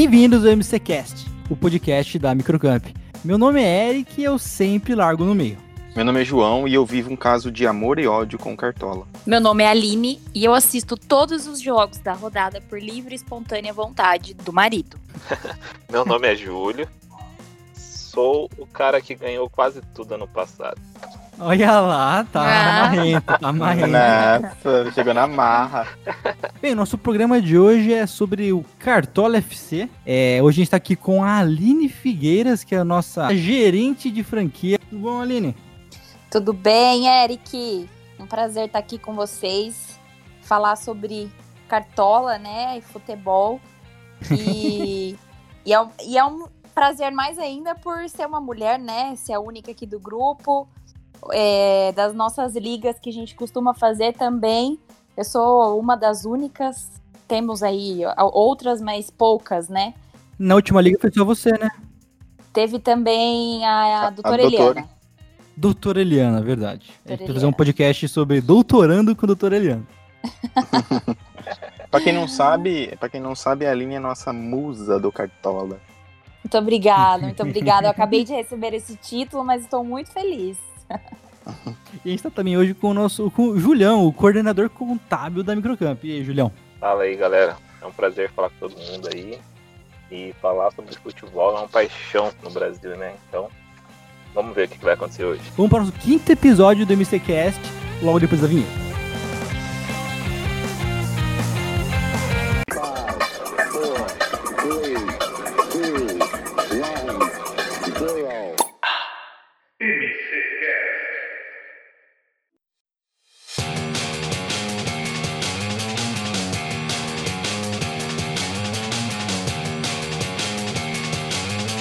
Bem-vindos ao MCCast, o podcast da Microcamp. Meu nome é Eric e eu sempre largo no meio. Meu nome é João e eu vivo um caso de amor e ódio com Cartola. Meu nome é Aline e eu assisto todos os jogos da rodada por livre e espontânea vontade do marido. Meu nome é Júlio. Sou o cara que ganhou quase tudo ano passado. Olha lá, tá Ah. marrento, tá marrento. Nossa, chegou na marra. Bem, nosso programa de hoje é sobre o Cartola FC. É, hoje a gente tá aqui com a Aline Figueiras, que é a nossa gerente de franquia. Tudo bom, Aline? Tudo bem, Eric? Um prazer estar aqui com vocês, falar sobre cartola, né, e futebol. E, e, é, um- e é um prazer mais ainda por ser uma mulher, né, ser a única aqui do grupo, é, das nossas ligas que a gente costuma fazer também. Eu sou uma das únicas, temos aí outras, mas poucas, né? Na última liga foi só você, né? Teve também a, a A- doutora a doutora. Eliana. Doutora Eliana, verdade. A gente vai fazer um podcast sobre doutorando com a doutora Eliana. Pra quem não sabe, para quem não sabe, a Aline é nossa musa do Cartola. Muito obrigada, muito obrigada. Eu acabei de receber esse título, mas estou muito feliz. E a gente tá também hoje com o nosso com o Julião, o coordenador contábil da Microcamp. E aí, Julião? Fala aí, galera. É um prazer falar com todo mundo aí. E falar sobre futebol é uma paixão no Brasil, né? Então, vamos ver o que vai acontecer hoje. Vamos para o nosso quinto episódio do MCCast, logo depois da vinheta.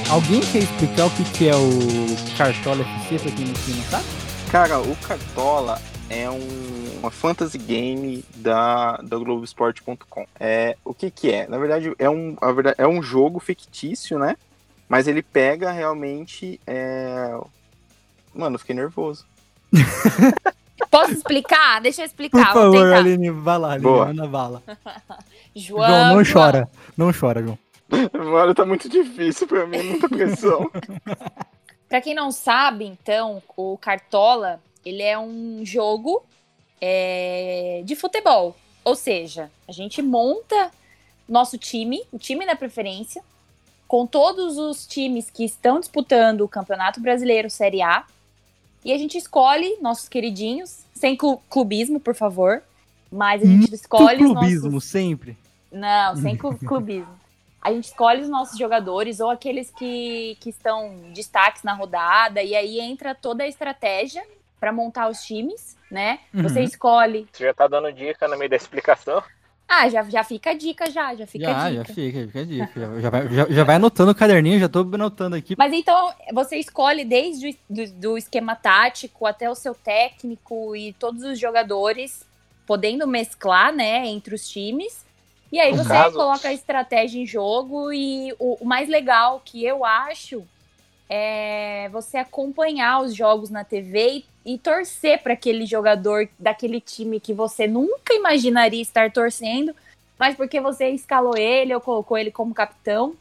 Alguém quer explicar o que que é o Cartola FC pra quem não sabe? Cara, o Cartola é um- uma fantasy game da, da Globoesporte.com. É, o que que é? Na verdade, é um, a verdade, é um jogo fictício, né? Mas ele pega realmente. É... Mano, eu fiquei nervoso. Posso explicar? Deixa eu Por explicar. vou favor. Aline, vai lá, Aline, Boa. manda bala. João, João, não João. chora. Não chora, João. Mano, tá muito difícil pra mim, muita pressão. Pra quem não sabe, então, o Cartola, ele é um jogo é, de futebol. Ou seja, a gente monta nosso time, o time da preferência, com todos os times que estão disputando o Campeonato Brasileiro Série A. E a gente escolhe nossos queridinhos, sem clu- clubismo, por favor. Mas a gente Muito escolhe os clubismo, nossos... sempre. Não, sem clu- clubismo. A gente escolhe os nossos jogadores ou aqueles que, que estão destaques na rodada, e aí entra toda a estratégia para montar os times, né? Você Uhum. escolhe. Você já tá dando dica no meio da explicação? Ah, já, já fica a dica, já, já fica já, a já dica. fica, fica a dica. Já, já vai, já, já vai anotando o caderninho, já tô anotando aqui. Mas então, você escolhe desde o do, do esquema tático até o seu técnico e todos os jogadores, podendo mesclar, né, entre os times. E aí você coloca a estratégia em jogo e o, o mais legal que eu acho é você acompanhar os jogos na TV e, e torcer para aquele jogador daquele time que você nunca imaginaria estar torcendo, mas porque você escalou ele ou colocou ele como capitão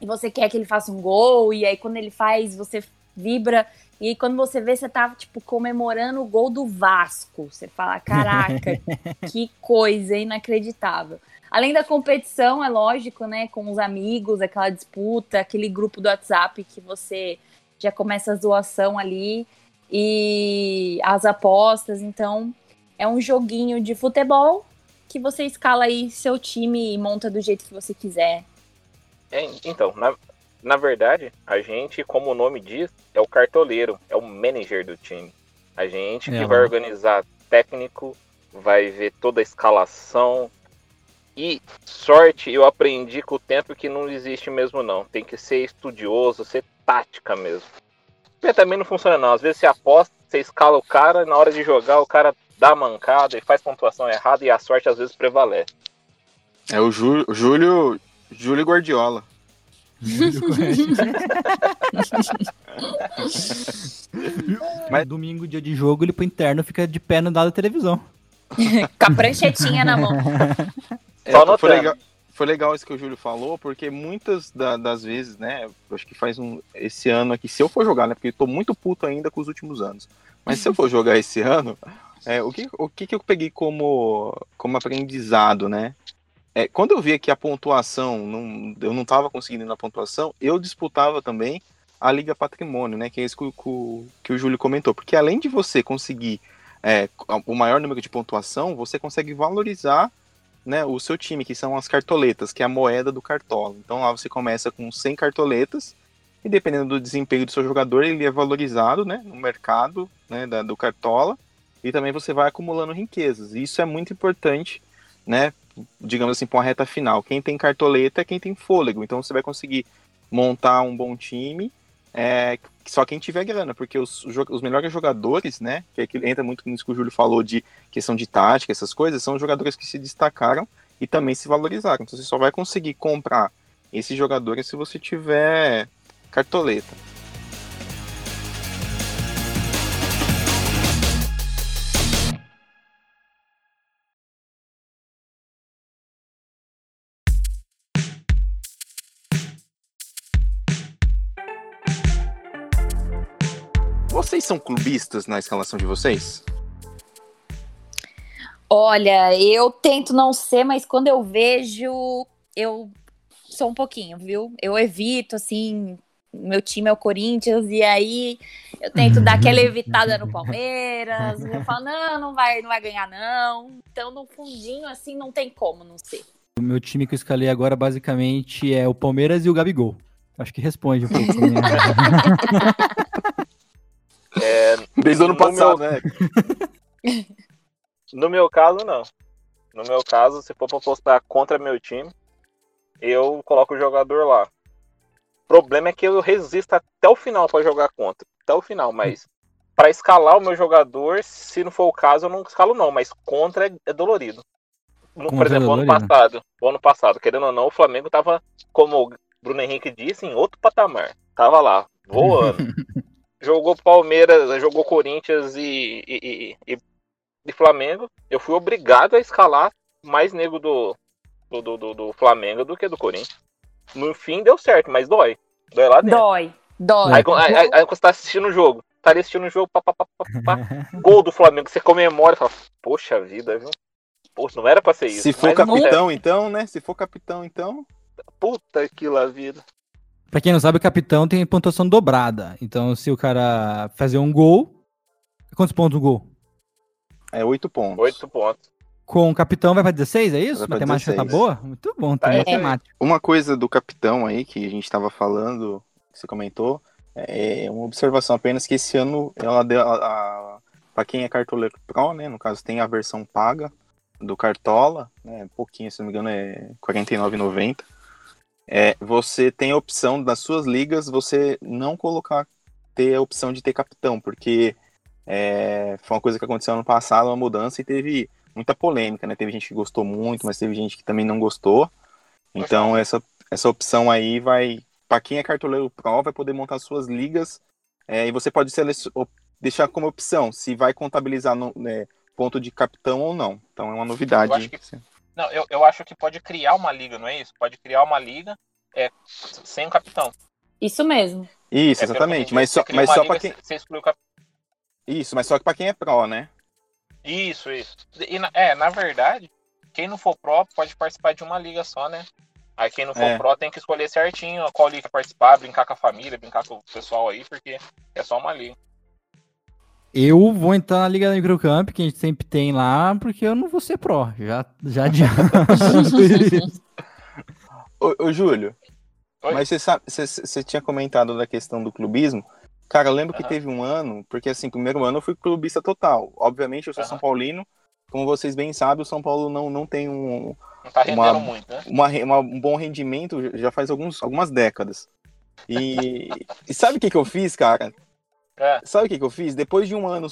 e você quer que ele faça um gol, e aí quando ele faz, você vibra, e aí quando você vê, você tá, tipo, comemorando o gol do Vasco. Você fala, caraca, que coisa inacreditável. Além da competição, é lógico, né, com os amigos, aquela disputa, aquele grupo do WhatsApp que você já começa a zoação ali, e as apostas, então é um joguinho de futebol que você escala aí seu time e monta do jeito que você quiser. É, então, na, na verdade, a gente, como o nome diz, é o cartoleiro, é o manager do time. A gente que É, vai né? organizar técnico, vai ver toda a escalação. E sorte, eu aprendi com o tempo que não existe mesmo não. Tem que ser estudioso, ser tática mesmo. Porque também não funciona não. Às vezes você aposta, você escala o cara, na hora de jogar o cara dá a mancada e faz pontuação errada e a sorte às vezes prevalece. É o Jú- Júlio, Júlio Guardiola. Mas domingo, dia de jogo, ele põe interno fica de pé no dado da televisão. Com a pranchetinha na mão. É, Só foi, legal, foi legal isso que o Júlio falou, porque muitas da- das vezes, né, acho que faz um, esse ano aqui, se eu for jogar, né, porque eu tô muito puto ainda com os últimos anos, mas se eu for jogar esse ano, é, o, que, o que que eu peguei como, como aprendizado, né, é, quando eu via que a pontuação, não, eu não tava conseguindo na pontuação, eu disputava também a Liga Patrimônio, né, que é isso que, o- que que o Júlio comentou, porque além de você conseguir é, o maior número de pontuação, você consegue valorizar né, o seu time, que são as cartoletas, que é a moeda do cartola. Então lá você começa com 100 cartoletas e dependendo do desempenho do seu jogador, ele é valorizado né, no mercado né, da- do cartola e também você vai acumulando riquezas. Isso é muito importante, né, digamos assim, para uma reta final. Quem tem cartoleta é quem tem fôlego. Então você vai conseguir montar um bom time, é, só quem tiver grana, porque os, os melhores jogadores, né, que, é que entra muito nisso que o Júlio falou de questão de tática, essas coisas, são jogadores que se destacaram e também se valorizaram. Então você só vai conseguir comprar esses jogadores se você tiver cartoleta. São clubistas na escalação de vocês? Olha, eu tento não ser, mas quando eu vejo, eu sou um pouquinho, viu? Eu evito, assim, meu time é o Corinthians, e aí eu tento dar aquela evitada no Palmeiras. Eu falo, não, não vai, não vai ganhar, não. Então, no fundinho, assim, não tem como não ser. O meu time que eu escalei agora basicamente é o Palmeiras e o Gabigol. Acho que responde um pouco. né? Desde o ano No passado, meu- né? no meu caso, não. No meu caso, se for pra postar contra meu time, eu coloco o jogador lá. O problema é que eu resisto até o final pra jogar contra. Até o final, mas pra escalar o meu jogador, se não for o caso, eu não escalo não, mas contra é, é dolorido. No, por é exemplo, ano passado, o ano passado, querendo ou não, o Flamengo tava, como o Bruno Henrique disse, em outro patamar. Tava lá, voando. jogou Palmeiras, jogou Corinthians e, e, e, e- Flamengo. Eu fui obrigado a escalar mais nego do, do, do, do- Flamengo do que do Corinthians. No fim deu certo, mas dói. Dói lá dentro. Dói, dói. Aí, aí, aí, aí quando você tá assistindo o jogo, tá ali assistindo o jogo, pá, pá, pá, pá, pá, gol do Flamengo, você comemora e fala, poxa vida, viu? Poxa, não era pra ser isso. Se for capitão, então, né? Se for capitão, então. Puta que lá vida. Pra quem não sabe, o capitão tem pontuação dobrada. Então, se o cara fazer um gol. Quantos pontos o gol? É oito pontos. Oito pontos. Com o capitão vai pra 16, é isso? Vai Matemática tá 16. boa? Muito bom, tem É. matemática. Uma coisa do capitão aí que a gente estava falando, que você comentou, é uma observação apenas que esse ano ela deu a, a para quem é cartoleiro Pro, né, no caso tem a versão paga do Cartola, né, pouquinho, se não me engano é R$ 49,90. É, você tem a opção das suas ligas você não colocar ter a opção de ter capitão, porque é, foi uma coisa que aconteceu ano passado, uma mudança e teve muita polêmica, né? Teve gente que gostou muito, mas teve gente que também não gostou. Então essa, essa opção aí vai para quem é cartoleiro pro vai poder montar suas ligas é, e você pode deixar como opção se vai contabilizar no, né, ponto de capitão ou não. Então é uma novidade. Eu acho que- Não, eu, eu acho que pode criar uma liga, não é isso? Pode criar uma liga é, sem o capitão. Isso mesmo. Isso, É, exatamente. que Mas só, mas só para quem Você exclui o capitão. isso, mas só para quem é pro, né? Isso, isso. E, é, na verdade, quem não for pró pode participar de uma liga só, né? Aí quem não for É. pró tem que escolher certinho qual liga participar, brincar com a família, brincar com o pessoal aí, porque é só uma liga. Eu vou entrar na Liga da Microcamp, que a gente sempre tem lá, porque eu não vou ser pró. Já, já adianto. Ô, ô, Júlio, Oi? mas você sabe, você, você tinha comentado da questão do clubismo. Cara, eu lembro que Aham. teve um ano, porque assim, primeiro ano eu fui clubista total. Obviamente eu sou Aham. São Paulino. Como vocês bem sabem, o São Paulo não, não tem um, Não tá Uma- muito, né? uma, uma- um bom rendimento já faz alguns, algumas décadas. E, e sabe o que, que eu fiz, cara? É. Sabe o que, que eu fiz? Depois de um ano,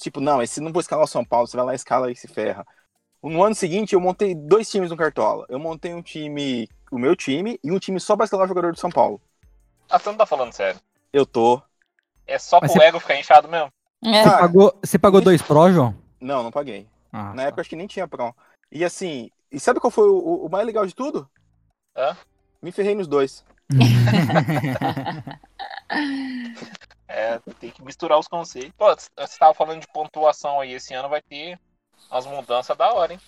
tipo, não, esse não vou escalar o São Paulo, você vai lá e escala e se ferra. No ano seguinte, eu montei dois times no Cartola. Eu montei um time, o meu time, e um time só pra escalar o jogador do São Paulo. Ah, você não tá falando sério. Eu tô. É só Mas pro você- ego ficar inchado mesmo. É. Você pagou, você pagou dois pró, João? Não, não paguei. Ah, Na época acho que nem tinha Pro. E assim, e sabe qual foi o, o mais legal de tudo? Hã? Me ferrei nos dois. É, tem que misturar os conceitos. Pô, você estava falando de pontuação aí. Esse ano vai ter umas mudanças da hora, hein?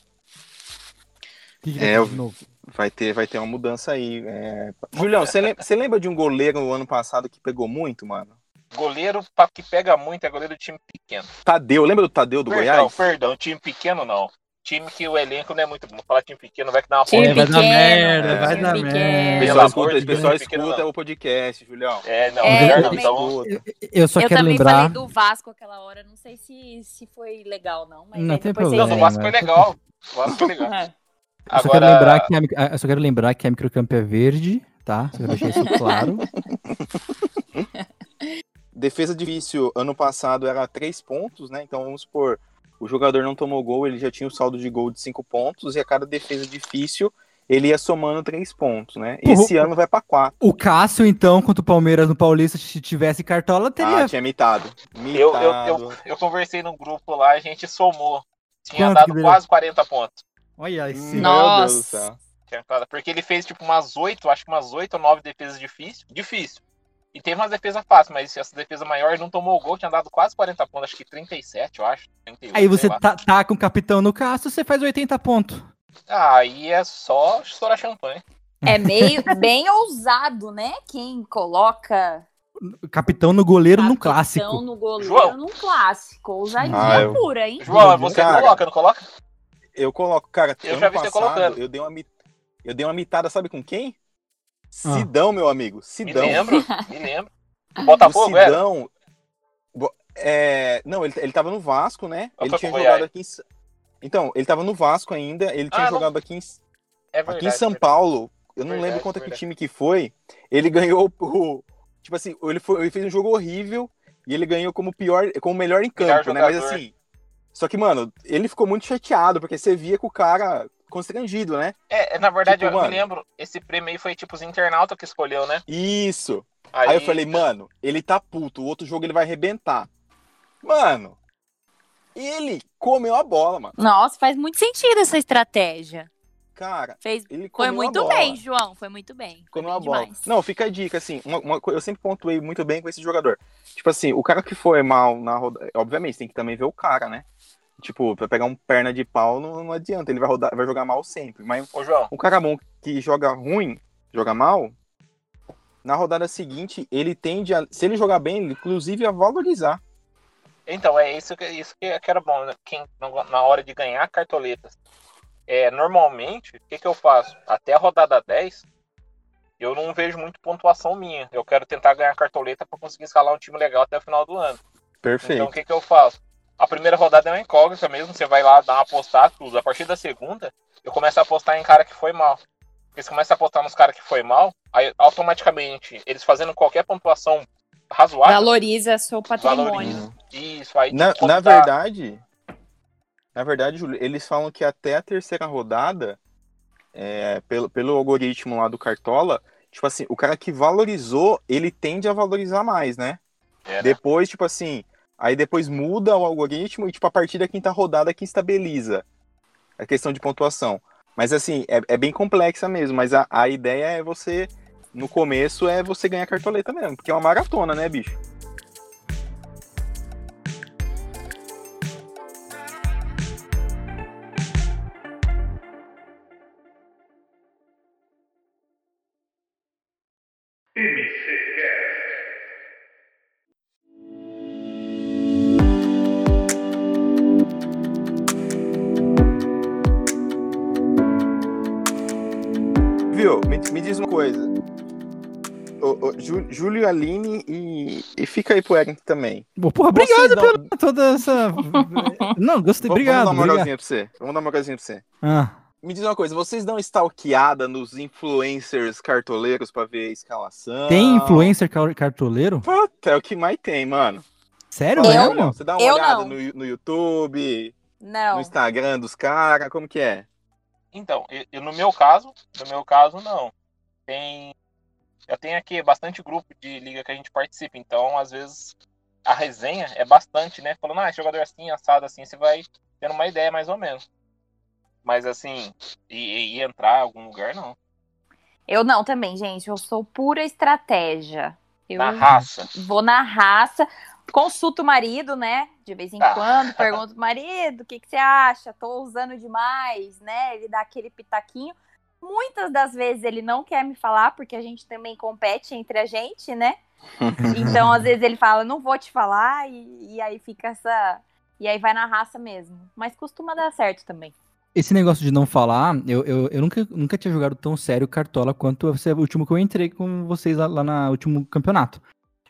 Que que É, vai ter eu- de novo? Vai ter, vai ter uma mudança aí. é. Julião, você lembra, lembra de um goleiro no ano passado que pegou muito, mano? Goleiro que pega muito é goleiro de time pequeno. Tadeu, lembra do Tadeu do perdão, Goiás? perdão, time pequeno não. Time que o elenco não é muito bom. Falar time pequeno vai que dá uma É, vai dar merda, vai dar merda. Pelo pessoal amor escuta, de o Deus, pessoal escuta o podcast, Julião. É, não, É, melhor eu não. também- Então. Eu só eu quero também lembrar. falei do Vasco aquela hora, não sei se, se foi legal, não. Mas Não tem problema. não, o Vasco foi mas- legal. O Vasco foi legal. É. Eu só, quero lembrar que a, eu só quero lembrar que a microcampo é verde, tá? Só quero deixar isso claro. Defesa difícil, ano passado era 3 pontos, né? Então vamos supor, o jogador não tomou gol, ele já tinha o saldo de gol de 5 pontos, e a cada defesa difícil ele ia somando 3 pontos, né? Esse Uhum. ano vai pra 4. O Cássio, então, contra o Palmeiras no Paulista, se tivesse cartola, teria. Ah, tinha mitado. Eu, eu, Mitado. eu, eu conversei no grupo lá, a gente somou. Tinha Quanto dado quase 40 pontos. Olha sim. Nossa. Deus do céu. Tinha dado- Porque ele fez tipo umas 8, acho que umas 8 ou 9 defesas difíceis. Difícil. E teve umas defesas fáceis, mas essa defesa maior não tomou o gol, tinha dado quase 40 pontos, acho que 37, eu acho. 38, Aí você tá, tá com o capitão no Cássio, você faz 80 pontos. Ah, aí é só estourar champanhe. É meio bem ousado, né? Quem coloca Capitão no goleiro no capitão clássico. no goleiro João. num clássico. Ousadia Ah, eu- pura, hein? João, você Cara. coloca, não coloca? Eu coloco, cara, Eu já vi você passado, colocando. eu dei uma eu dei uma mitada, sabe com quem? Ah. Sidão, meu amigo. Me Sidão. lembro, me lembro. O Botafogo, era? Sidão. Bo- É, não, ele, ele tava no Vasco, né? Ou Ele tinha jogado Goiás? aqui em. Então, ele tava no Vasco ainda, ele tinha Ah, não- jogado aqui em, É aqui verdade. em São verdade. Paulo. Eu não Verdade, lembro contra que verdade. time que foi. Ele ganhou o. Tipo assim, ele, foi, ele fez um jogo horrível e ele ganhou como pior, como melhor em Melhor campo, né? Mas assim. Só que, mano, ele ficou muito chateado, porque você via que o cara constrangido, né? É, é, na verdade, Tipo, eu mano. me lembro, esse prêmio aí foi tipo os internautas que escolheu, né? Isso. Aí, eu falei, mano, ele tá puto, o outro jogo ele vai arrebentar. Mano, ele comeu a bola, mano. Nossa, faz muito sentido essa estratégia. Cara, Fez... ele Foi comeu a muito bola. bem, João. Foi muito bem. Foi Comeu a bem bola. demais. Não, fica a dica, assim, uma, uma eu sempre pontuei muito bem com esse jogador. Tipo assim, o cara que foi mal na rodada, obviamente, tem que também ver o cara, né? Tipo, pra pegar um perna de pau não, não adianta, ele vai, rodar, vai jogar mal sempre. Mas Ô, João, um cara bom que joga ruim, joga mal, na rodada seguinte, ele tende a, se ele jogar bem, ele, inclusive a valorizar. Então, é isso que, isso que era bom, né? Quem, na hora de ganhar cartoletas. É, normalmente, o que, que eu faço? Até a rodada 10, eu não vejo muito pontuação minha. Eu quero tentar ganhar cartoleta para conseguir escalar um time legal até o final do ano. Perfeito. Então, o que, que eu faço? A primeira rodada é uma incógnita mesmo, você vai lá dar uma apostar, tudo. A partir da segunda, eu começo a apostar em cara que foi mal. Porque você começa a apostar nos caras que foi mal, aí automaticamente, eles fazendo qualquer pontuação razoável, Valoriza seu patrimônio. valoriza. Isso, aí Na, na verdade, na verdade, Júlio, eles falam que até a terceira rodada, é, pelo, pelo algoritmo lá do Cartola, tipo assim, o cara que valorizou, ele tende a valorizar mais, né? É, né? Depois, tipo assim, aí depois muda o algoritmo e, tipo, a partir da quinta rodada que estabiliza a questão de pontuação. Mas, assim, é, é bem complexa mesmo, mas a, a ideia é você, no começo, é você ganhar cartoleta mesmo, porque é uma maratona, né, bicho? Jú- Júlio e Aline e, e fica aí pro Eric também. Porra, obrigado dão- por toda essa. Não, gostei. Vamos- Obrigado. Vamos dar uma moralzinha pra você. Vamos dar uma moralzinha pra você. Ah, Me diz uma coisa, vocês dão stalkeada nos influencers cartoleiros pra ver a escalação? tem influencer car- cartoleiro? Puta, é o que mais tem, mano. Sério Eu? mesmo? Você dá uma Eu olhada no, no YouTube, Não. no Instagram dos caras, como que é? Então, eu, eu- no meu caso, no meu caso, não. Tem. Eu tenho aqui bastante grupo de liga que a gente participa, então às vezes a resenha é bastante, né? Falando, ah, jogador assim, assado assim, você vai tendo uma ideia mais ou menos. Mas assim, e, e entrar em algum lugar, não. Eu não também, gente. Eu sou pura estratégia. Eu Na raça. vou na raça, consulto o marido, né? De vez em Ah. quando, pergunto pro marido, o que, que você acha? Tô usando demais, né? Ele dá aquele pitaquinho. Muitas das vezes ele não quer me falar, porque a gente também compete entre a gente, né? Então, às vezes ele fala, não vou te falar, e, e aí fica essa. E aí vai na raça mesmo. Mas costuma dar certo também. Esse negócio de não falar, eu, eu, eu nunca, nunca tinha jogado tão sério Cartola quanto esse último que eu entrei com vocês lá, lá no último campeonato.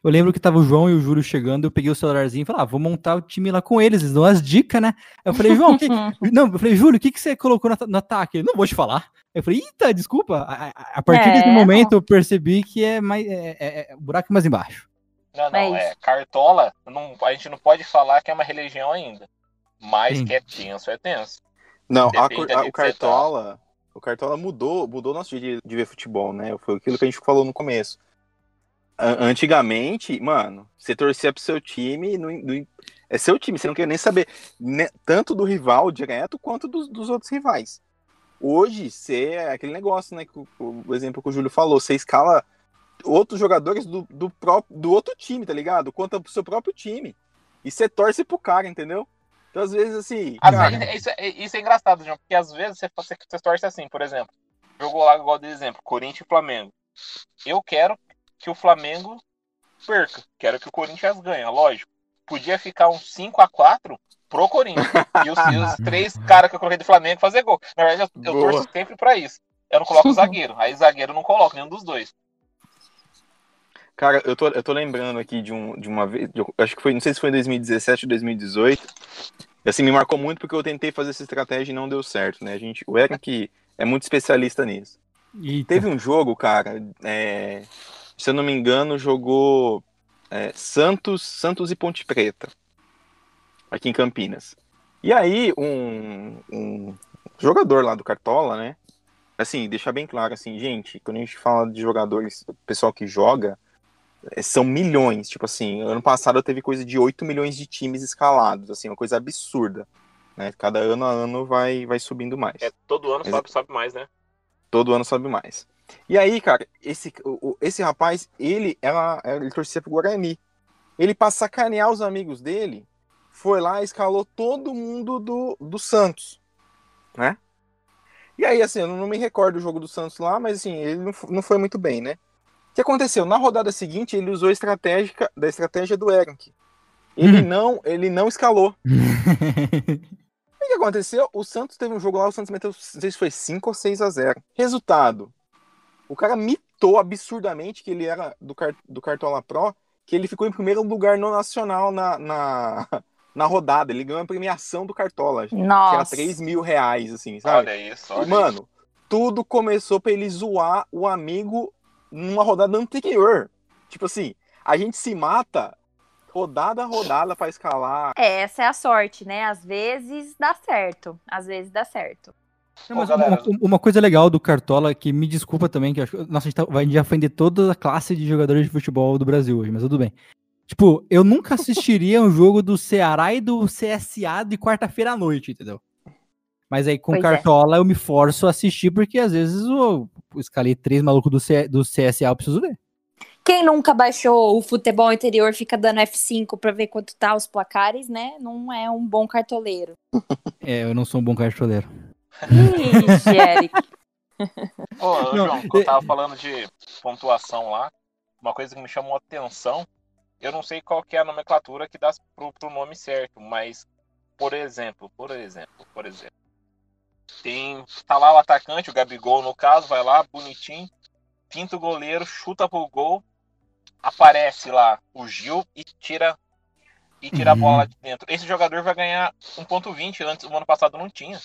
Eu lembro que tava o João e o Júlio chegando, eu peguei o celularzinho e falei, ah, vou montar o time lá com eles, eles dão as dicas, né? Eu falei, João, que... não, eu falei, Júlio, o que, que você colocou no, no ataque? Ele, não vou te falar. Eu falei, eita, desculpa. A, a- partir É. desse momento eu percebi que é mais. É, é- é o buraco é mais embaixo. Não, não, É é. Cartola, não, a gente não pode falar que é uma religião ainda. Mas Sim. que é tenso, é tenso. Não, a a- o você tá. Cartola. O Cartola mudou, mudou nosso jeito de, de ver futebol, né? Foi aquilo que a gente falou no começo. Antigamente, mano, você torcia pro seu time, não, não- é seu time, você não quer nem saber né, tanto do rival direto quanto dos, dos outros rivais. Hoje, você é aquele negócio, né? Que o, o exemplo que o Júlio falou, você escala outros jogadores do, do, próprio, do outro time, tá ligado? Contra pro seu próprio time. E você torce pro cara, entendeu? Então, às vezes, assim. Às cara, vezes, isso, é, isso é engraçado, João, porque às vezes você, você, você torce assim, por exemplo. Jogou lá igual de exemplo, Corinthians e Flamengo. Eu quero que o Flamengo perca. Quero que o Corinthians ganhe, lógico. Podia ficar uns 5 a 4 pro Corinthians. E os, e os três caras que eu coloquei do Flamengo fazer gol. Na verdade, eu, eu torço sempre pra isso. Eu não coloco o zagueiro. Aí zagueiro eu não coloco, nenhum dos dois. Cara, eu tô, eu tô lembrando aqui de, um, de uma vez, de- acho que foi, não sei se foi em 2017 ou 2018. E, Assim, me marcou muito porque eu tentei fazer essa estratégia e não deu certo, né? A gente, o Eric é muito especialista nisso. Eita. Teve um jogo, cara, é, se eu não me engano, jogou é, Santos, Santos e Ponte Preta, aqui em Campinas. E aí, um, um jogador lá do Cartola, né? Assim, deixar bem claro, assim, gente, quando a gente fala de jogadores, pessoal que joga, é, são milhões. Tipo assim, ano passado teve coisa de 8 milhões de times escalados, assim, uma coisa absurda. Né? Cada ano a ano vai, vai subindo mais É, todo ano Exa- sobe, sobe mais, né? todo ano sobe mais. E aí, cara, esse, o- esse rapaz, ele, ela, ele torcia pro Guarani. Ele, pra sacanear os amigos dele, foi lá e escalou todo mundo do, do Santos, né? E aí, assim, eu não me recordo do jogo do Santos lá, mas assim, ele não, não foi muito bem, né? O que aconteceu? Na rodada seguinte, ele usou a estratégia da estratégia do Eric. Ele não, ele não escalou. O que aconteceu? O Santos teve um jogo lá, o Santos meteu, não sei se foi 5 ou 6 a 0. Resultado: o cara mitou absurdamente que ele era do, car do Cartola Pro, que ele ficou em primeiro lugar no Nacional na, na, na rodada. Ele ganhou a premiação do Cartola, que era Nossa. 3 mil reais, assim, sabe? Olha isso, E, olha mano, tudo começou pra ele zoar o amigo numa rodada anterior. Tipo assim, a gente se mata rodada a rodada pra escalar. É, essa é a sorte, né? Às vezes dá certo. Às vezes dá certo. Não, mas galera. uma, uma coisa legal do Cartola, que me desculpa também, que eu acho nossa, a gente tá- vai já ofender toda a classe de jogadores de futebol do Brasil hoje, mas tudo bem. Tipo, eu nunca assistiria um jogo do Ceará e do CSA de quarta-feira à noite, entendeu? Mas aí com Pois é. Cartola eu me forço a assistir, porque às vezes eu, eu escalei três malucos do, C- do CSA, eu preciso ver. Quem nunca baixou o futebol interior fica dando F5 pra ver quanto tá os placares, né? Não é um bom cartoleiro. É, eu não sou um bom cartoleiro. Ixi, Eric. Ô, Não, João, quando eu tava falando de pontuação lá, uma coisa que me chamou a atenção, eu não sei qual que é a nomenclatura que dá pro, pro nome certo, mas, por exemplo, por exemplo, por exemplo, tem, tá lá o atacante, o Gabigol no caso, vai lá, bonitinho, pinta o goleiro, chuta pro gol, aparece lá o Gil e tira e tira a Uhum. bola lá de dentro. Esse jogador vai ganhar 1.20, antes, o ano passado não tinha.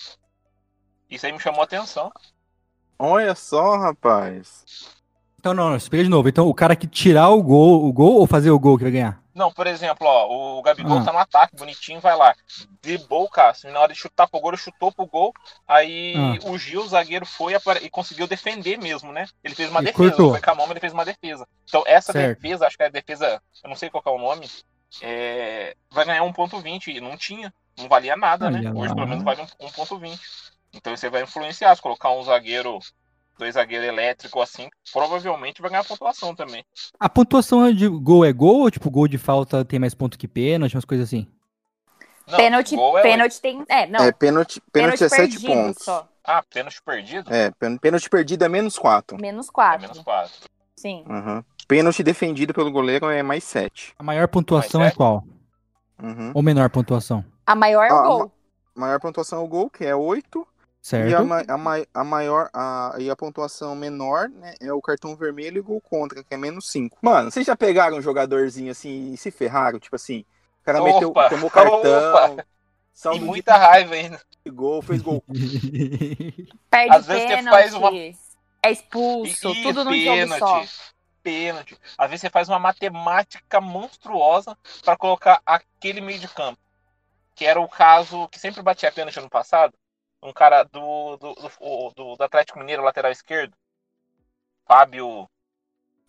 Isso aí me chamou a atenção. Olha só, rapaz. Então, não, não, explica de novo. Então, o cara que tirar o gol, o gol ou fazer o gol que vai ganhar? Não, por exemplo, ó, o Gabigol Ah. tá no ataque, bonitinho, vai lá. Driblou o Cássio. Na hora de chutar pro gol, ele chutou pro gol. Aí Ah. o Gil, o zagueiro, foi apare- e conseguiu defender mesmo, né? Ele fez uma E defesa. cortou. Foi com a mão, mas ele fez uma defesa. Então, essa Certo. defesa, acho que é a defesa, eu não sei qual que é o nome, é, vai ganhar 1.20. E não tinha. Não valia nada, né? Olha Hoje, lá. pelo menos, vale um- 1.20. Então você vai influenciar. Se colocar um zagueiro, dois zagueiros elétricos assim, provavelmente vai ganhar pontuação também. A pontuação de gol é gol ou tipo gol de falta tem mais ponto que pênalti, umas coisas assim? Não, pênalti, é pênalti tem. É, não. É, pênalti, pênalti, é 7 perdido pontos. Só. Ah, pênalti perdido? É, pên- pênalti perdido é menos 4. Menos É quatro. menos 4. Sim. Uhum. Pênalti defendido pelo goleiro é mais 7. A maior pontuação é é? qual? Uhum. Ou menor pontuação? A maior é o Ah, gol. Maior pontuação é o gol, que é 8. Certo? E a, a, a maior, a, e a pontuação menor, né, é o cartão vermelho e o gol contra, que é menos 5. Mano, vocês já pegaram um jogadorzinho assim e se ferraram? Tipo assim, o cara meteu, Opa, tomou cartão, E saldo muita raiva ainda. de gol, fez gol. Perde Às vezes você pênalti. faz uma- É expulso. E- tudo num jogo só. pênalti. Pênalti. Às vezes você faz uma matemática monstruosa pra colocar aquele meio de campo. Que era o caso que sempre batia pênalti ano passado. Um cara do, do, do, do- do Atlético Mineiro, lateral esquerdo. Fábio.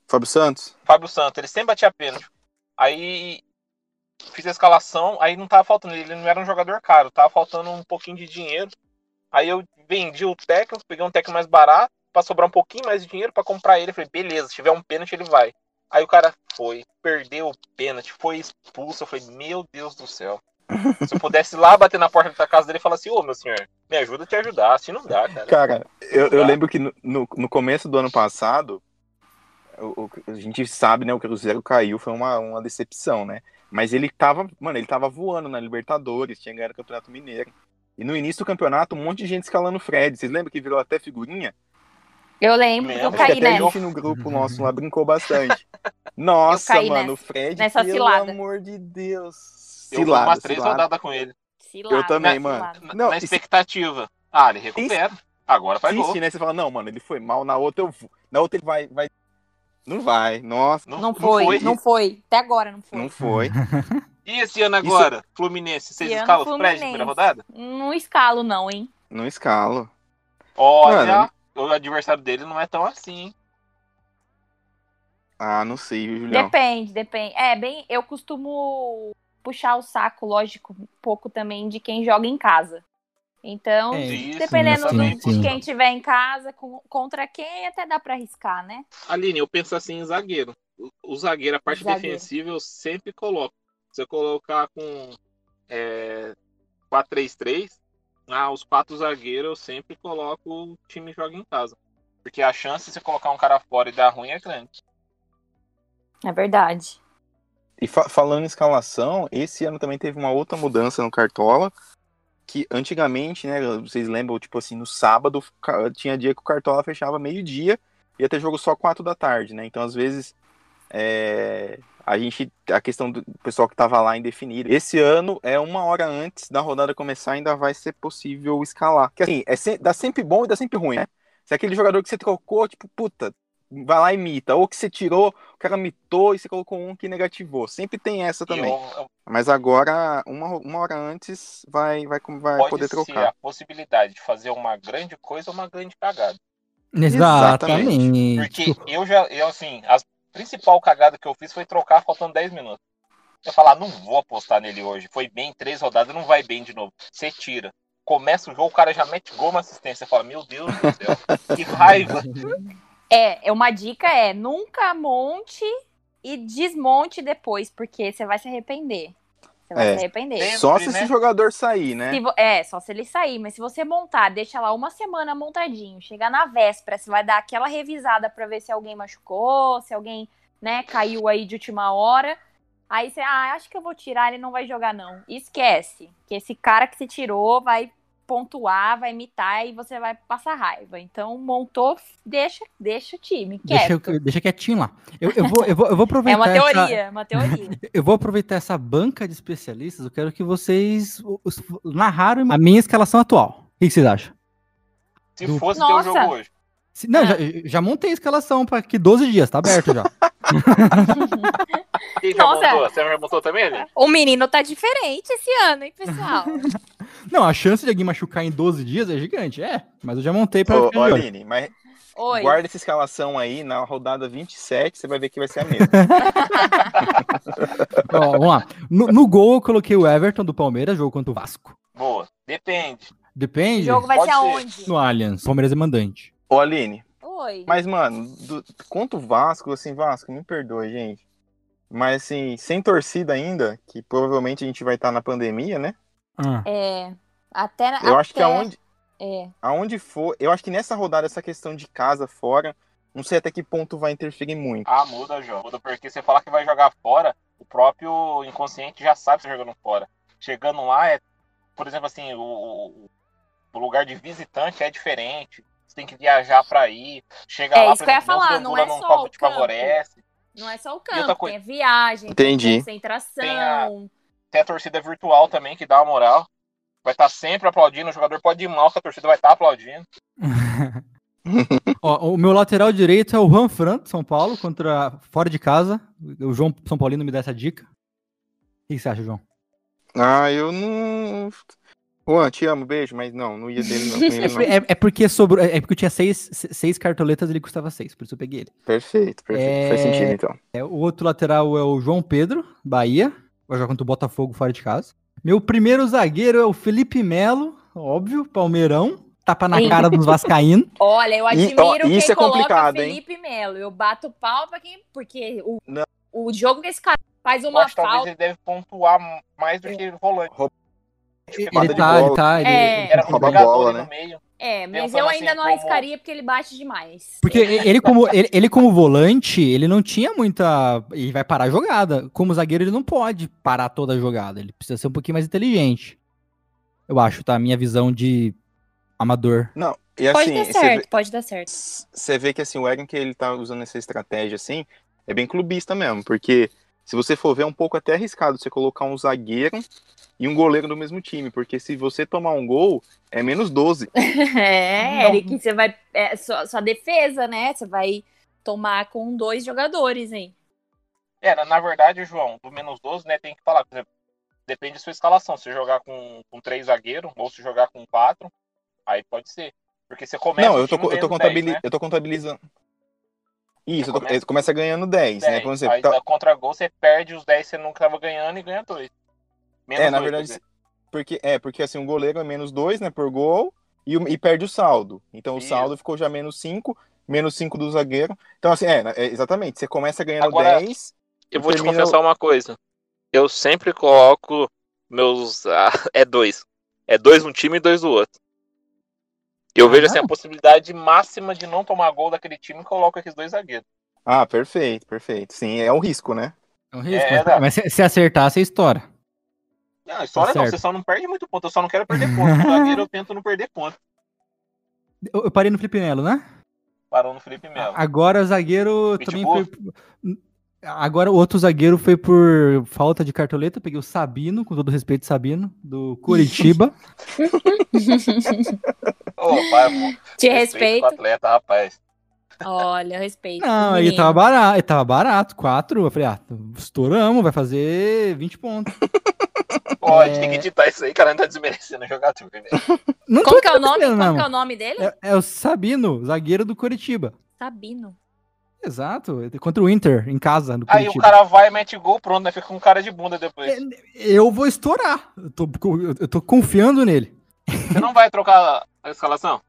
Fábio Santos? Fábio Santos, ele sempre batia pênalti. Aí fiz a escalação, aí não tava faltando, ele não era um jogador caro, tava faltando um pouquinho de dinheiro. Aí eu vendi o técnico, peguei um técnico mais barato, pra sobrar um pouquinho mais de dinheiro pra comprar ele. Falei, beleza, se tiver um pênalti, ele vai. Aí o cara foi, perdeu o pênalti, foi expulso. Eu falei, meu Deus do céu. Se eu pudesse ir lá bater na porta da casa dele e falar assim, ô meu senhor, me ajuda a te ajudar, assim não dá, cara. Cara, eu, eu lembro que no, no, no começo do ano passado, o, o- a gente sabe, né, o Cruzeiro caiu, foi uma, uma decepção, né? Mas ele tava, mano, ele tava voando na Libertadores, tinha ganhado o Campeonato Mineiro. E no início do campeonato, um monte de gente escalando o Fred. Vocês lembram que virou até figurinha? Eu lembro, eu. Acho que caí até a nessa. gente no grupo nosso lá brincou bastante. Nossa, mano, nessa- o Fred, nessa pelo cilada. amor de Deus. Eu umas três rodadas com ele. Cilada, Eu também, cilada. mano. Na, Não, na isso- expectativa. Ah, ele recupera. Agora faz gol. Né? Você fala, não, mano, ele foi mal, na outra eu vou. Na outra ele vai. vai... Não vai, nossa, Não foi, não foi. Até agora não foi. não foi. E esse ano agora, Fluminense, vocês escalam o Fred na primeira rodada? Não escalo, não, hein? Não escalo. Olha, o adversário dele não é tão assim, hein? Ah, não sei, viu, Julião? Depende, depende. É, bem, eu costumo puxar o saco, lógico, um pouco também de quem joga em casa. Então, É, Isso, dependendo sim, sim. de quem tiver em casa, com- contra quem, até dá pra arriscar, né? Aline, eu penso assim em zagueiro. O, o zagueiro, a parte Zagueiro. defensiva, eu sempre coloco. Se eu colocar com é, 4-3-3, ah, os quatro zagueiros eu sempre coloco o time joga em casa. Porque a chance de você colocar um cara fora e dar ruim é grande. É verdade. E fa- falando em escalação, esse ano também teve uma outra mudança no Cartola. Que antigamente, né, vocês lembram, tipo assim, no sábado tinha dia que o Cartola fechava meio-dia ia ter jogo só quatro da tarde, né? Então, às vezes, é, a gente. A questão do pessoal que tava lá indefinido. Esse ano é uma hora antes da rodada começar, ainda vai ser possível escalar. Que assim, é se- dá sempre bom e dá sempre ruim, né? Se é aquele jogador que você trocou, tipo, puta, vai lá e imita. Ou que você tirou, o cara mitou e você colocou um que negativou. Sempre tem essa também. Eu- Mas agora, uma, uma hora antes, vai, vai, vai pode poder ser trocar. a possibilidade de fazer uma grande coisa ou uma grande cagada. Exatamente. Porque eu já, eu assim, a principal cagada que eu fiz foi trocar faltando 10 minutos. Eu falar, não vou apostar nele hoje. Foi bem três rodadas, não vai bem de novo. Você tira. Começa o jogo, o cara já mete gol, uma assistência. Você fala, meu Deus do céu, que raiva. É, é uma dica é nunca monte e desmonte depois, porque você vai se arrepender. Você vai É. se arrepender. Tem- Só Sempre, se esse né? jogador sair, né? Vo- é, só se ele sair, mas se você montar, deixa lá uma semana montadinho, chegar na véspera, você vai dar aquela revisada pra ver se alguém machucou, se alguém, né, caiu aí de última hora. Aí você, ah, acho que eu vou tirar, ele não vai jogar não. Esquece, que esse cara que se tirou vai pontuar, vai imitar e você vai passar raiva. Então, montou, deixa, deixa o time, Deixa, quieto. deixa quietinho lá. Eu, eu, vou, eu, vou, eu vou É aproveitar. uma essa- teoria, é uma teoria. eu vou aproveitar essa banca de especialistas. Eu quero que vocês narraram a minha escalação atual. O que vocês acham? Se Do- fosse Nossa. jogo hoje. Se- não, Ah. já, já montei a escalação para que 12 dias, tá aberto já. Quem já Nossa. montou? Você já montou também, Aline? o menino tá diferente esse ano, hein, pessoal? Não, a chance de alguém machucar em 12 dias é gigante. É, mas eu já montei para Ô, ô, Aline, mas Oi. guarda essa escalação aí na rodada 27, você vai ver que vai ser a mesma. Ó, vamos lá. No, no gol eu coloquei o Everton do Palmeiras, jogo contra o Vasco. Boa. Depende. O Depende. jogo vai Pode ser aonde? No Allianz. Palmeiras é mandante. Ô, Aline, Oi. mas, mano, do, quanto o Vasco, assim, Vasco, me perdoe, gente. Mas, assim, sem torcida ainda, que provavelmente a gente vai estar na pandemia, né? Ah. É. Até na- Eu acho que até- aonde, É. aonde for, eu acho que nessa rodada, essa questão de casa, fora, não sei até que ponto vai interferir muito. Ah, muda, João. Muda porque você falar que vai jogar fora, o próprio inconsciente já sabe que você tá jogando fora. Chegando lá, é, por exemplo, assim, o, o- lugar de visitante é diferente. Você tem que viajar pra ir. Chegar É lá, isso que eu ia falar, não é não só topa, o te campo. favorece. Não é só o campo, coisa- tem a viagem, Entendi. tem concentração. Tem a- Tem a torcida virtual também, que dá uma moral. Vai estar sempre aplaudindo, o jogador pode ir mal, que a torcida vai estar aplaudindo. Ó, o meu lateral direito é o Juan Fran, de São Paulo, contra fora de casa. O João São Paulino me dá essa dica. O que você acha, João? Ah, eu não. Juan, te amo, beijo, mas não, não ia dele, não. ele, não. É, é porque sobrou, é porque eu tinha seis, seis cartoletas ele custava seis, por isso eu peguei ele. Perfeito, perfeito. Faz É- sentido, então. É, o outro lateral é o João Pedro, Bahia. Vai jogar contra o Botafogo fora de casa. Meu primeiro zagueiro é o Felipe Melo, óbvio, Palmeirão. Tapa na cara dos Vascaínos. Olha, eu E, admiro ó, quem isso é coloca complicado, hein? Felipe Melo. Eu bato pau pra quem. Porque o, Não. o jogo que esse cara faz uma acho que talvez falta. ele deve pontuar mais do que volante. Rouba- Ele Bada de tá, ele tá, ele- É. Era Rouba muito a jogador bola, né? no meio. É, mas Pensando eu ainda assim, não como- arriscaria porque ele bate demais. Porque ele como, ele, ele como volante, ele não tinha muita. Ele vai parar a jogada. Como zagueiro, ele não pode parar toda a jogada. Ele precisa ser um pouquinho mais inteligente. Eu acho, tá? A minha visão de amador. Não, e pode assim, dar você certo, vê, pode dar certo. você vê que assim, o Egan que ele tá usando essa estratégia assim, é bem clubista mesmo, porque se você for ver é um pouco até arriscado você colocar um zagueiro e um goleiro do mesmo time, porque se você tomar um gol, é menos 12. É, Não. Eric, você vai. É, sua, sua defesa, né? Você vai tomar com dois jogadores, hein? É, na, verdade, João, do menos 12, né, tem que falar, por exemplo, depende da sua escalação. Se jogar com, com três zagueiros ou se jogar com quatro, aí pode ser. Porque você começa não, o eu tô, eu tô, ganhando contabili 10, né? eu tô contabilizando. Isso, Você começa- começa ganhando 10, né? 10. Por exemplo, Aí tá- contra gol, você perde os 10 que você nunca tava ganhando e ganha dois. Menos É, na dois, verdade, quer dizer. porque é, porque assim, o goleiro é menos 2, né, por gol, e, o- e perde o saldo. Então o Isso. saldo ficou já menos 5, menos 5 do zagueiro. Então assim, é, é, exatamente, você começa ganhando Agora- 10, Eu vou te termina confessar uma coisa. Eu sempre coloco meus. ah, é dois. É dois um time e dois do outro. Eu vejo assim, a possibilidade máxima de não tomar gol daquele time e coloco aqueles dois zagueiros. Ah, perfeito, perfeito. Sim, é um risco, né? É um risco, É, mas, mas se, se acertar, você estoura. Não, história não, certo. você só não perde muito ponto. Eu só não quero perder ponto. O zagueiro eu tento não perder ponto. Eu, eu parei no Felipe Melo, né? Parou no Felipe Melo. Agora zagueiro também Pitbull. foi. Agora o outro zagueiro foi por falta de cartoleta. Peguei o Sabino, com todo respeito, Sabino, do Curitiba. Ô, pai, pô, Te respeito. o atleta, rapaz. Olha, respeito. Não, ele tava barato, ele tava barato, quatro. Eu falei, ah, estouramos, vai fazer 20 pontos. Pô, a gente É. tem que editar isso aí, cara. Não tá desmerecendo o jogador, né? Não Como que é o nome? Como não. que é o nome dele? É, é o Sabino, zagueiro do Curitiba. Sabino. Exato, contra o Inter, em casa, no Aí o cara vai, mete gol, pronto, né? Fica com cara de bunda depois. É, Eu vou estourar. Eu tô, eu tô confiando nele. Você não vai trocar a escalação?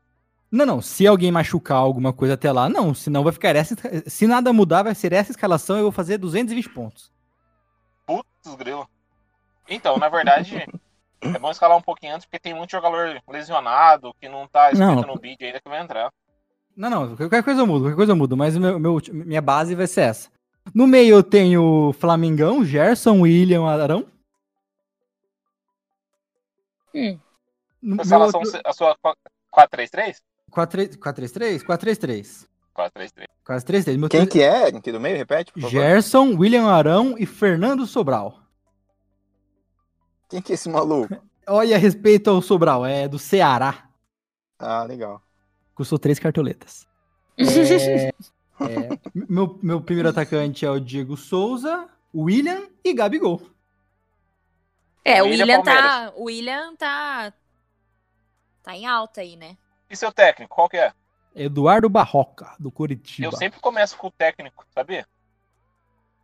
Não, não. Se alguém machucar alguma coisa até lá, não. Senão vai ficar essa. Se nada mudar, vai ser essa escalação e eu vou fazer 220 pontos. Putz, grilo. Então, na verdade, é bom escalar um pouquinho antes, porque tem muito jogador lesionado que não tá escrito Não. no vídeo ainda que vai entrar. Não, não. Qualquer coisa eu mudo, qualquer coisa eu mudo. Mas meu, meu- minha base vai ser essa. No meio eu tenho Flamingão, Gerson, William, Arão. Hum. No A outro- a sua 4-3-3? 4-3- 4-3-3? 4-3-3. 4-3-3. 4-3-3. Meu Quem que é aqui do meio? Repete, por favor. Gerson, William Arão e Fernando Sobral. Quem que é esse maluco? Olha, a respeito ao Sobral, é do Ceará. Ah, legal. Custou três cartoletas. É, é, meu, meu primeiro atacante é o Diego Souza, William e Gabigol. É, o William William tá. O William tá. Tá em alta aí, né? E seu técnico, qual que é? Eduardo Barroca, do Curitiba. Eu sempre começo com o técnico, sabia?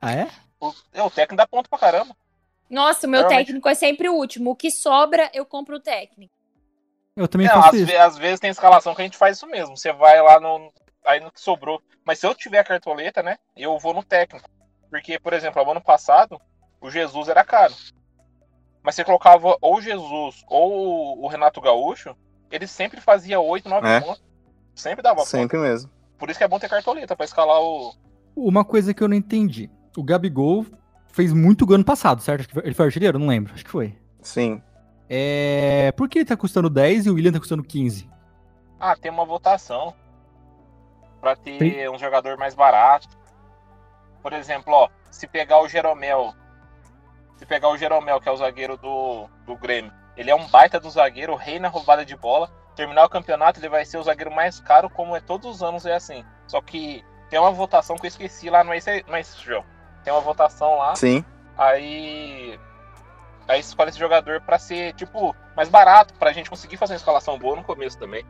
Ah, é? O, é, o técnico dá ponto pra caramba. Nossa, o meu Realmente. técnico é sempre o último. O que sobra, eu compro o técnico. Eu também Não, faço às, isso. ve- às vezes tem escalação que a gente faz isso mesmo. Você vai lá no. Aí no que sobrou. Mas se eu tiver a cartoleta, né? Eu vou no técnico. Porque, por exemplo, no ano passado, o Jesus era caro. Mas você colocava ou o Jesus ou o Renato Gaúcho, ele sempre fazia 8, 9 É. pontos. Sempre dava ponto. Sempre mesmo. Por isso que é bom ter cartoleta, pra escalar o. Uma coisa que eu não entendi. O Gabigol fez muito gol ano passado, certo? Ele foi artilheiro? Não lembro. Acho que foi. Sim. É... Por que ele tá custando 10 e o William tá custando 15? Ah, tem uma votação. Pra ter um jogador mais barato. Por exemplo, ó, se pegar o Jeromel. Se pegar o Jeromel, que é o zagueiro do, do Grêmio, ele é um baita do zagueiro, rei na roubada de bola. Terminar o campeonato, ele vai ser o zagueiro mais caro, como é todos os anos, é assim. Só que tem uma votação que eu esqueci lá, não é Tem uma votação lá, Sim. aí. Aí escolhe esse jogador pra ser, tipo, mais barato, pra gente conseguir fazer uma escalação boa no começo também.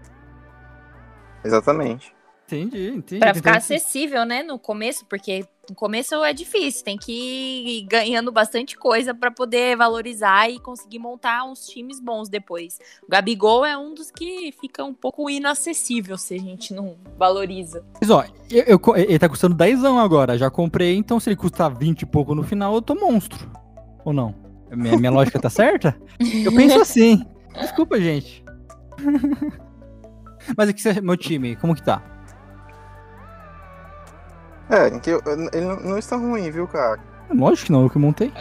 Exatamente. Entendi, entendi. Pra ficar Então, acessível, né, no começo, porque no começo é difícil, tem que ir ganhando bastante coisa pra poder valorizar e conseguir montar uns times bons depois. O Gabigol é um dos que fica um pouco inacessível se a gente não valoriza. Mas ó, eu, eu ele tá custando 10 agora. Já comprei, então se ele custar 20 e pouco no final, eu tô monstro. Ou não? Minha, minha lógica tá certa? Eu penso assim. Desculpa, gente. Mas aqui, você- meu time, como que tá? É, que eu- ele não, não está ruim, viu, cara? Lógico que não, eu que montei.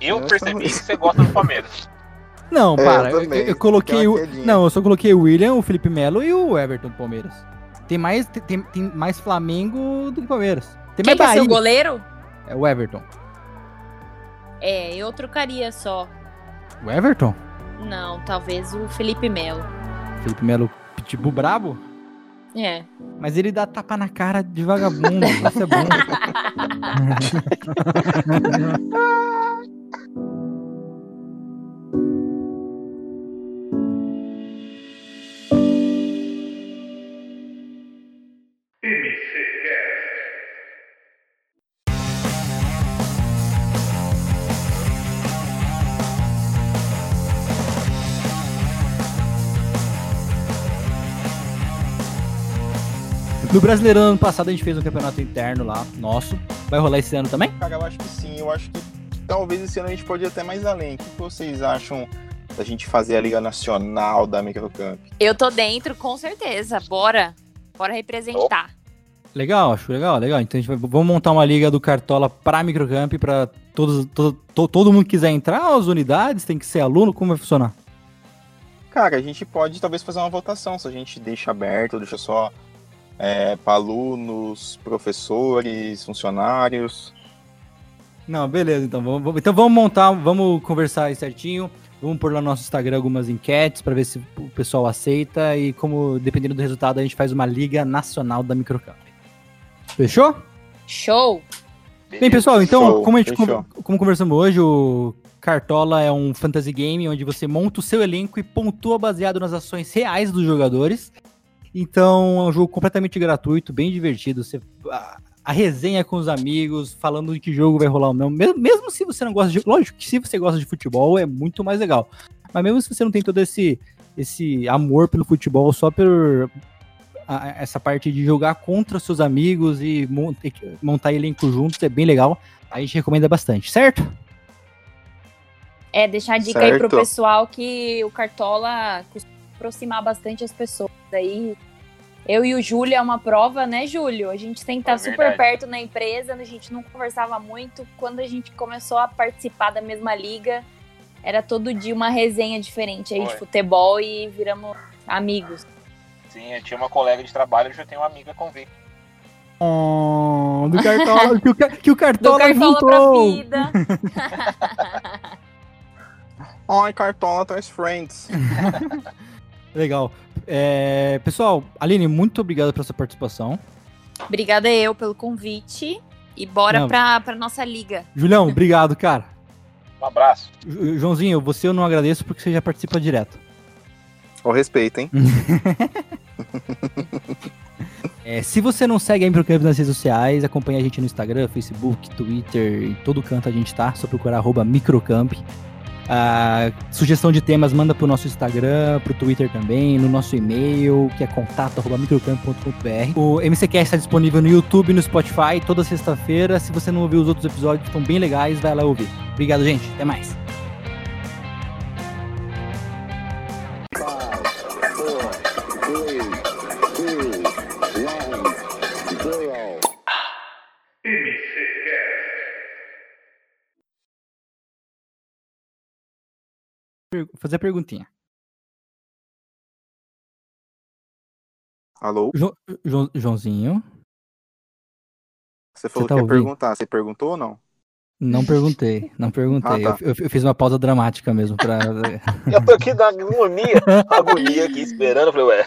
Eu Eu percebi que você gosta do Palmeiras. Não, É, para. eu Eu, eu coloquei o. Não, eu só coloquei o William, o Felipe Melo e o Everton do Palmeiras. Tem mais, tem, tem- mais Flamengo do que Palmeiras. Tem Quem mais que é seu goleiro? É o Everton. É, eu trocaria só. O Everton? Não, talvez o Felipe Melo. Felipe Melo pitbull brabo? É. Mas ele dá tapa na cara de vagabundo. Isso é bom. No Brasileirão ano passado a gente fez um campeonato interno lá, nosso. Vai rolar esse ano também? Cara, eu acho que sim. Eu acho que talvez esse ano a gente pode ir até mais além. O que vocês acham da gente fazer a Liga Nacional da Microcamp? Eu tô dentro, com certeza. Bora. Bora representar. Legal, acho legal, legal. Então a gente vai, vamos montar uma liga do Cartola pra Microcamp, pra todos, todo, to- todo mundo que quiser entrar, as unidades, tem que ser aluno, como vai funcionar? Cara, a gente pode talvez fazer uma votação, se a gente deixa aberto, deixa só é, para alunos, professores, funcionários. Não, beleza, então vamos, então vamos montar, vamos conversar aí certinho. Vamos pôr lá no nosso Instagram algumas enquetes pra ver se o pessoal aceita e como, dependendo do resultado, a gente faz uma liga nacional da Microcamp. Fechou? Show! Bem, pessoal, então, Show, como, a gente, como, como conversamos hoje, o Cartola é um fantasy game onde você monta o seu elenco e pontua baseado nas ações reais dos jogadores. Então, é um jogo completamente gratuito, bem divertido. Você, a, a resenha com os amigos, falando de que jogo vai rolar ou não. Mesmo, mesmo se você não gosta de. Lógico que se você gosta de futebol, é muito mais legal. Mas mesmo se você não tem todo esse, esse amor pelo futebol só por a- essa parte de jogar contra seus amigos e mon- montar elenco juntos é bem legal. A gente recomenda bastante, certo? É, deixar a dica aí pro Certo. pessoal que o Cartola costuma aproximar bastante as pessoas. Aí, eu e o Júlio é uma prova, né, Júlio? A gente tem que estar É super perto na empresa, a gente não conversava muito. Quando a gente começou a participar da mesma liga, era todo dia uma resenha diferente aí de Foi. futebol e viramos amigos. Sim, eu tinha uma colega de trabalho, eu já tenho uma amiga convicta. Oh, do Cartola, que, o, que o Do Cartola Cartola pra voltou. vida. Ai, Cartola traz friends. Legal. É, pessoal, Aline, muito obrigado pela sua participação. Obrigada eu pelo convite. E bora Não. pra, pra nossa liga. Julião, obrigado, cara. Um abraço. Joãozinho, você eu não agradeço porque você já participa direto. O respeito, hein? É, se você não segue a Improcamp nas redes sociais, acompanha a gente no Instagram, Facebook, Twitter, em todo canto a gente tá, só procurar arroba Microcamp. Sugestão de temas, manda pro nosso Instagram, pro Twitter também, no nosso e-mail, que é contato.microcampo.com.br. O MCCast está disponível no YouTube no Spotify toda sexta-feira. Se você não ouviu os outros episódios, estão bem legais, vai lá ouvir. Obrigado, gente. Até mais. Fazer a perguntinha. Alô? Jo, jo, Joãozinho? Você falou você tá que ia ouvindo? perguntar. Você perguntou ou não? Não perguntei, não perguntei. Ah, tá. eu, eu, fiz uma pausa dramática mesmo pra. eu tô aqui na agonia, agonia aqui esperando. Eu falei, ué,